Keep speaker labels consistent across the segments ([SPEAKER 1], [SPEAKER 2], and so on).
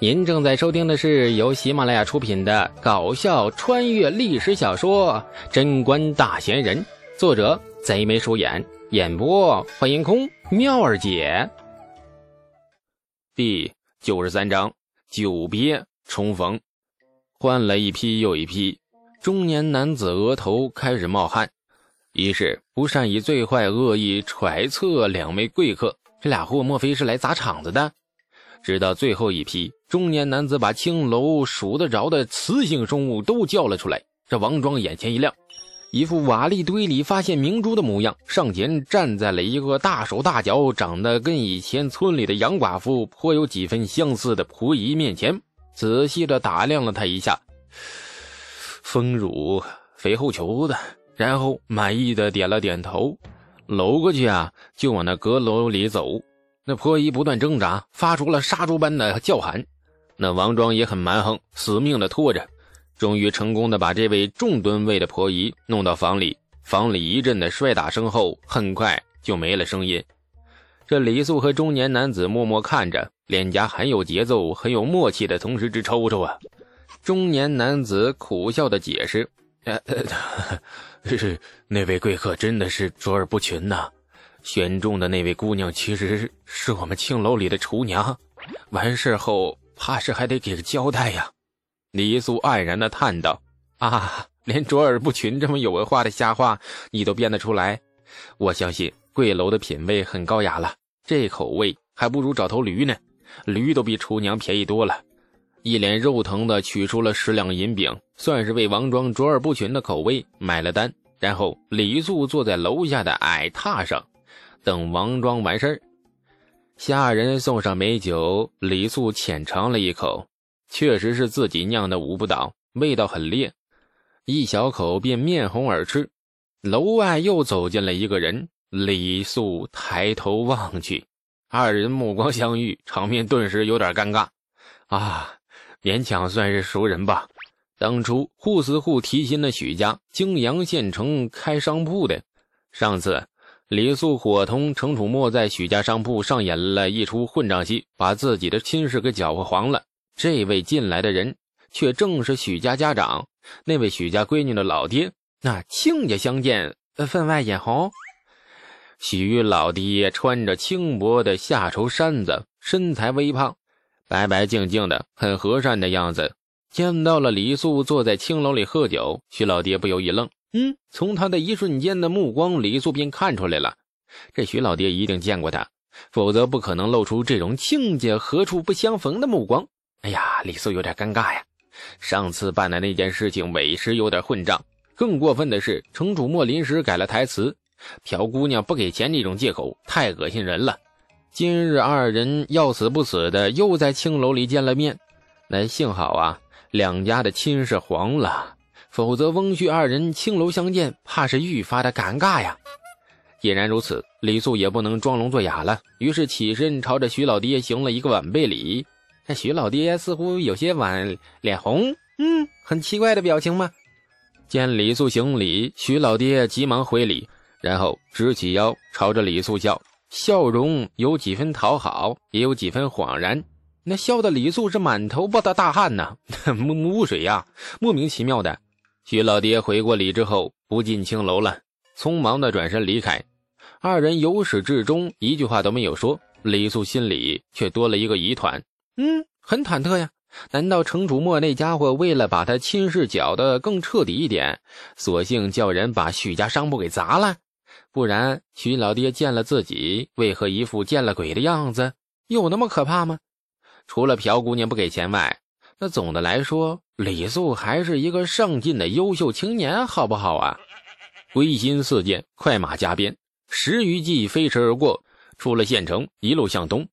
[SPEAKER 1] 您正在收听的是由喜马拉雅出品的搞笑穿越历史小说《贞观大贤人》，作者贼眉鼠眼，演播欢迎空妙儿姐。第九十三章：久别重逢。换了一批又一批，中年男子额头开始冒汗。一是不善以最坏恶意揣测两位贵客，这俩货莫非是来砸场子的？直到最后一批。中年男子把青楼数得着的雌性生物都叫了出来。这王庄眼前一亮，一副瓦砾堆里发现明珠的模样，上前站在了一个大手大脚、长得跟以前村里的杨寡妇颇有几分相似的婆姨面前，仔细的打量了她一下，丰乳肥厚球的，然后满意的点了点头，搂过去啊，就往那阁楼里走。那婆姨不断挣扎，发出了杀猪般的叫喊。那王庄也很蛮横，死命的拖着，终于成功的把这位重吨位的婆姨弄到房里。房里一阵的摔打声后，很快就没了声音。这李素和中年男子默默看着，脸颊很有节奏、很有默契的同时直抽抽啊。中年男子苦笑的解释：“呃，是那位贵客真的是卓尔不群呐。选中的那位姑娘其实是我们青楼里的厨娘。完事后。”怕是还得给个交代呀，李素黯然的叹道：“啊，连卓尔不群这么有文化的瞎话你都编得出来，我相信贵楼的品味很高雅了。这口味还不如找头驴呢，驴都比厨娘便宜多了。”一脸肉疼的取出了十两银饼，算是为王庄卓尔不群的口味买了单。然后李素坐在楼下的矮榻上，等王庄完事儿。下人送上美酒，李素浅尝了一口，确实是自己酿的五不倒，味道很烈，一小口便面红耳赤。楼外又走进了一个人，李素抬头望去，二人目光相遇，场面顿时有点尴尬。啊，勉强算是熟人吧。当初扈司户提亲了许家，泾阳县城开商铺的，上次。李素伙同程楚墨在许家商铺上演了一出混账戏，把自己的亲事给搅和黄了。这位进来的人，却正是许家家长，那位许家闺女的老爹。那亲家相见，分外眼红。许老爹穿着轻薄的夏绸衫子，身材微胖，白白净净的，很和善的样子。见到了李素坐在青楼里喝酒，许老爹不由一愣。嗯，从他的一瞬间的目光，李素便看出来了，这徐老爹一定见过他，否则不可能露出这种亲家何处不相逢的目光。哎呀，李素有点尴尬呀，上次办的那件事情委实有点混账。更过分的是，程楚墨临时改了台词，朴姑娘不给钱这种借口太恶心人了。今日二人要死不死的又在青楼里见了面，那幸好啊，两家的亲事黄了。否则，翁婿二人青楼相见，怕是愈发的尴尬呀。既然如此，李素也不能装聋作哑了，于是起身朝着徐老爹行了一个晚辈礼。这徐老爹似乎有些晚，脸红，嗯，很奇怪的表情嘛。见李素行礼，徐老爹急忙回礼，然后直起腰，朝着李素笑，笑容有几分讨好，也有几分恍然。那笑的李素是满头不的大汗呐，木木水呀，莫名其妙的。徐老爹回过礼之后，不进青楼了，匆忙的转身离开。二人由始至终一句话都没有说，李素心里却多了一个疑团，嗯，很忐忑呀。难道程楚墨那家伙为了把他亲事搅得更彻底一点，索性叫人把许家商铺给砸了？不然，徐老爹见了自己，为何一副见了鬼的样子？有那么可怕吗？除了朴姑娘不给钱外，那总的来说，李素还是一个上进的优秀青年，好不好啊？归心似箭，快马加鞭，十余骑飞驰而过，出了县城，一路向东。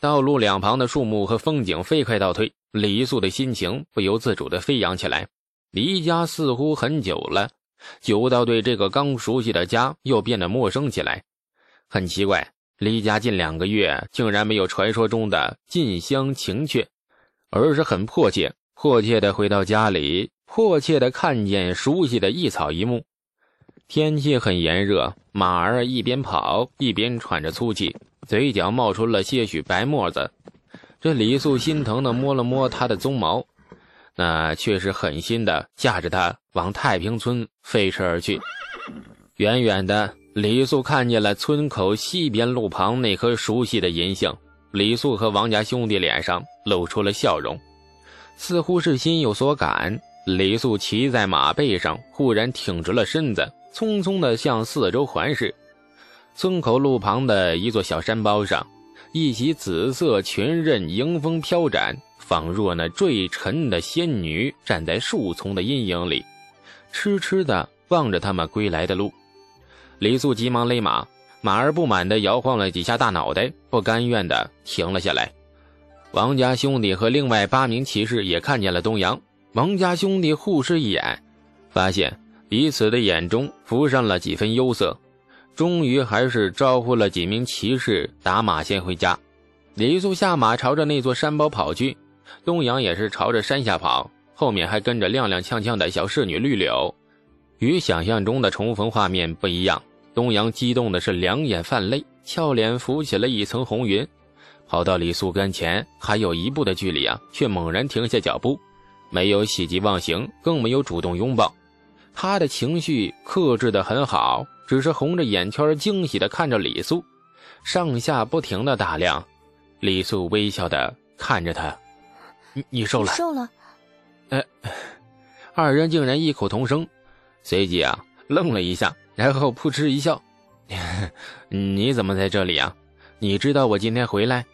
[SPEAKER 1] 道路两旁的树木和风景飞快倒退，李素的心情不由自主地飞扬起来。离家似乎很久了，久到对这个刚熟悉的家又变得陌生起来。很奇怪，离家近两个月，竟然没有传说中的近乡情怯。而是很迫切，迫切的回到家里，迫切的看见熟悉的一草一木。天气很炎热，马儿一边跑一边喘着粗气，嘴角冒出了些许白沫子。这李素心疼的摸了摸他的鬃毛，那却是狠心的驾着他往太平村飞驰而去。远远的，李素看见了村口西边路旁那棵熟悉的银杏。李素和王家兄弟脸上露出了笑容，似乎是心有所感。李素骑在马背上，忽然挺直了身子，匆匆地向四周环视。村口路旁的一座小山包上，一袭紫色裙刃迎风飘展，仿若那坠尘的仙女站在树丛的阴影里，痴痴地望着他们归来的路。李素急忙勒马，马儿不满地摇晃了几下大脑袋，不甘愿地停了下来。王家兄弟和另外八名骑士也看见了东阳。王家兄弟互视一眼，发现彼此的眼中浮上了几分忧色，终于还是招呼了几名骑士打马先回家。李素下马朝着那座山包跑去，东阳也是朝着山下跑，后面还跟着踉踉跄跄的小侍女绿柳。与想象中的重逢画面不一样，东阳激动的是两眼泛泪，俏脸浮起了一层红云，跑到李素跟前还有一步的距离啊，却猛然停下脚步。没有喜极忘形，更没有主动拥抱，他的情绪克制的很好，只是红着眼圈，惊喜的看着李素，上下不停的打量。李素微笑的看着他：“你你瘦了，
[SPEAKER 2] 瘦了。”
[SPEAKER 1] 哎，二人竟然异口同声，随即啊愣了一下，然后扑哧一笑：“ 你怎么在这里啊？你知道我今天回来？”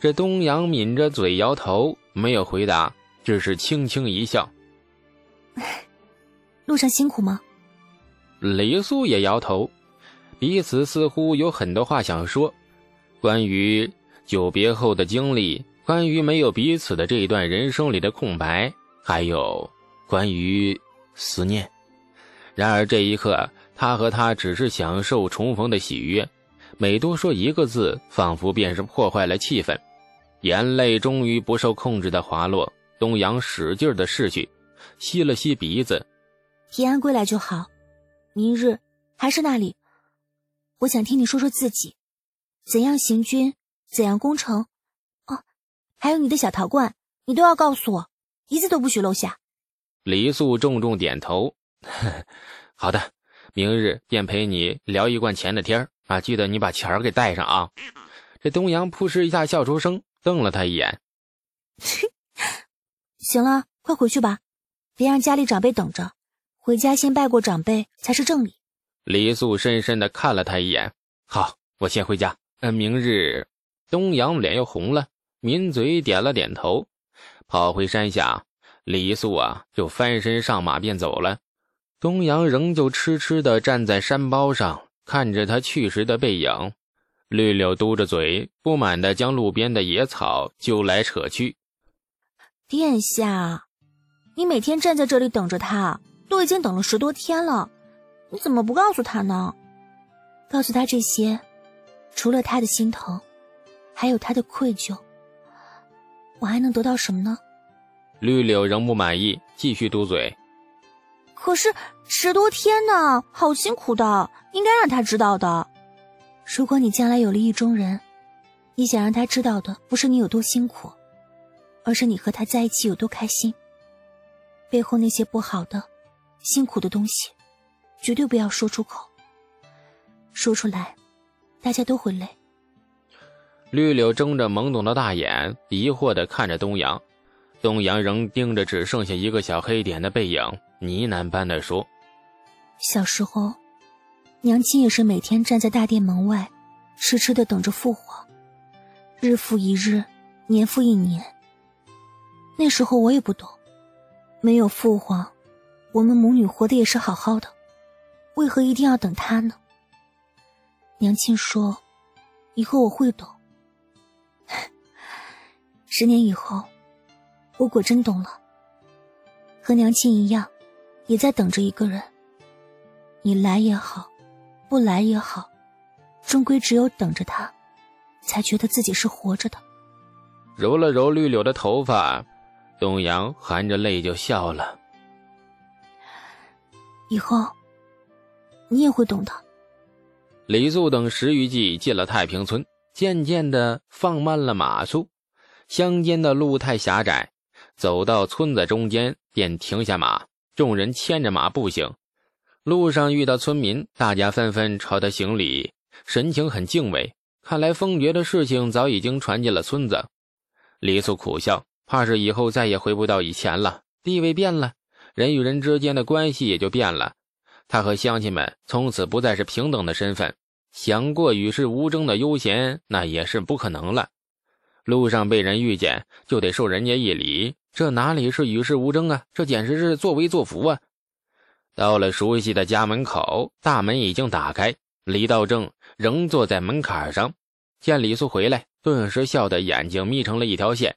[SPEAKER 1] 这东阳抿着嘴摇头，没有回答。只是轻轻一笑。
[SPEAKER 2] 路上辛苦吗？
[SPEAKER 1] 李素也摇头，彼此似乎有很多话想说，关于久别后的经历，关于没有彼此的这一段人生里的空白，还有关于思念。然而这一刻，他和他只是享受重逢的喜悦，每多说一个字，仿佛便是破坏了气氛。眼泪终于不受控制的滑落。东阳使劲的拭去，吸了吸鼻子。
[SPEAKER 2] 平安归来就好。明日还是那里。我想听你说说自己，怎样行军，怎样攻城。哦，还有你的小陶罐，你都要告诉我，一字都不许漏下。
[SPEAKER 1] 黎素重重点头。好的，明日便陪你聊一罐钱的天儿啊！记得你把钱儿给带上啊！这东阳扑哧一下笑出声，瞪了他一眼。
[SPEAKER 2] 行了，快回去吧，别让家里长辈等着。回家先拜过长辈才是正理。
[SPEAKER 1] 黎素深深的看了他一眼。好，我先回家。嗯，明日。东阳脸又红了，抿嘴点了点头，跑回山下。李素啊，就翻身上马便走了。东阳仍旧痴痴的站在山包上，看着他去时的背影。绿柳嘟着嘴，不满的将路边的野草揪来扯去。
[SPEAKER 2] 殿下，你每天站在这里等着他，都已经等了十多天了，你怎么不告诉他呢？告诉他这些，除了他的心疼，还有他的愧疚，我还能得到什么呢？
[SPEAKER 1] 绿柳仍不满意，继续嘟嘴。
[SPEAKER 2] 可是十多天呢，好辛苦的，应该让他知道的。如果你将来有了意中人，你想让他知道的，不是你有多辛苦。而是你和他在一起有多开心。背后那些不好的、辛苦的东西，绝对不要说出口。说出来，大家都会累。
[SPEAKER 1] 绿柳睁着懵懂的大眼，疑惑的看着东阳。东阳仍盯着只剩下一个小黑点的背影，呢喃般的说：“
[SPEAKER 2] 小时候，娘亲也是每天站在大殿门外，痴痴的等着父皇。日复一日，年复一年。”那时候我也不懂，没有父皇，我们母女活的也是好好的，为何一定要等他呢？娘亲说，以后我会懂。十年以后，我果真懂了，和娘亲一样，也在等着一个人。你来也好，不来也好，终归只有等着他，才觉得自己是活着的。
[SPEAKER 1] 揉了揉绿柳的头发。董阳含着泪就笑了。
[SPEAKER 2] 以后，你也会懂的。
[SPEAKER 1] 李素等十余骑进了太平村，渐渐的放慢了马速。乡间的路太狭窄，走到村子中间便停下马，众人牵着马步行。路上遇到村民，大家纷纷朝他行礼，神情很敬畏。看来封爵的事情早已经传进了村子。李素苦笑，怕是以后再也回不到以前了。地位变了，人与人之间的关系也就变了。他和乡亲们从此不再是平等的身份，想过与世无争的悠闲，那也是不可能了。路上被人遇见，就得受人家一礼，这哪里是与世无争啊？这简直是作威作福啊！到了熟悉的家门口，大门已经打开，李道正仍坐在门槛上，见李素回来，顿时笑得眼睛眯成了一条线，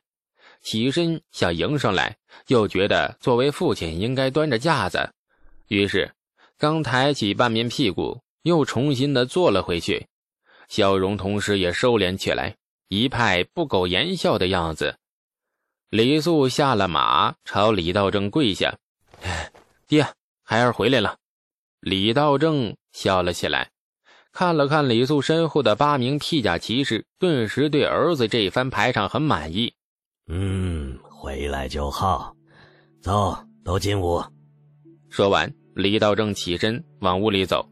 [SPEAKER 1] 起身想迎上来，又觉得作为父亲应该端着架子，于是刚抬起半边屁股，又重新的坐了回去，笑容同时也收敛起来。一派不苟言笑的样子，李素下了马，朝李道正跪下：“爹，孩儿回来了。”李道正笑了起来，看了看李素身后的八名披甲骑士，顿时对儿子这番排场很满意。
[SPEAKER 3] 嗯，回来就好，走，都进屋。
[SPEAKER 1] 说完，李道正起身往屋里走。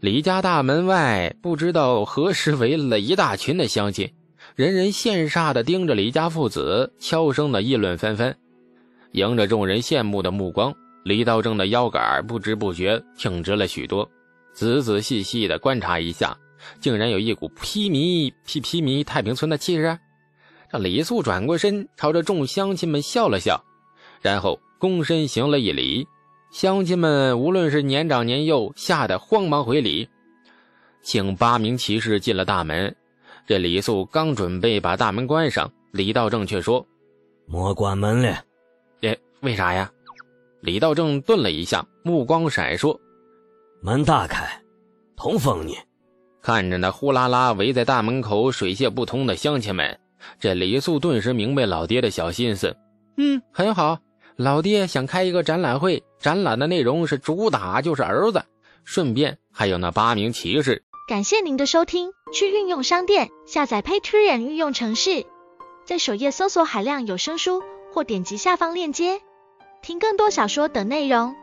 [SPEAKER 1] 李家大门外，不知道何时围了一大群的乡亲。人人羡煞的盯着李家父子，悄声的议论纷纷。迎着众人羡慕的目光，李道正的腰杆不知不觉挺直了许多。仔仔细细的观察一下，竟然有一股披靡、披披靡太平村的气势。这李素转过身，朝着众乡亲们笑了笑，然后躬身行了一礼。乡亲们无论是年长年幼，吓得慌忙回礼，请八名骑士进了大门。这李素刚准备把大门关上，李道正却说：“
[SPEAKER 3] 莫关门了。”“
[SPEAKER 1] 哎，为啥呀？”李道正顿了一下，目光闪烁：“
[SPEAKER 3] 门大开，通风呢。”
[SPEAKER 1] 看着那呼啦啦围在大门口水泄不通的乡亲们，这李素顿时明白老爹的小心思。嗯，很好，老爹想开一个展览会，展览的内容是主打就是儿子，顺便还有那八名骑士。
[SPEAKER 4] 感谢您的收听，去运用商店下载 Patreon 运用城市，在首页搜索海量有声书，或点击下方链接听更多小说等内容。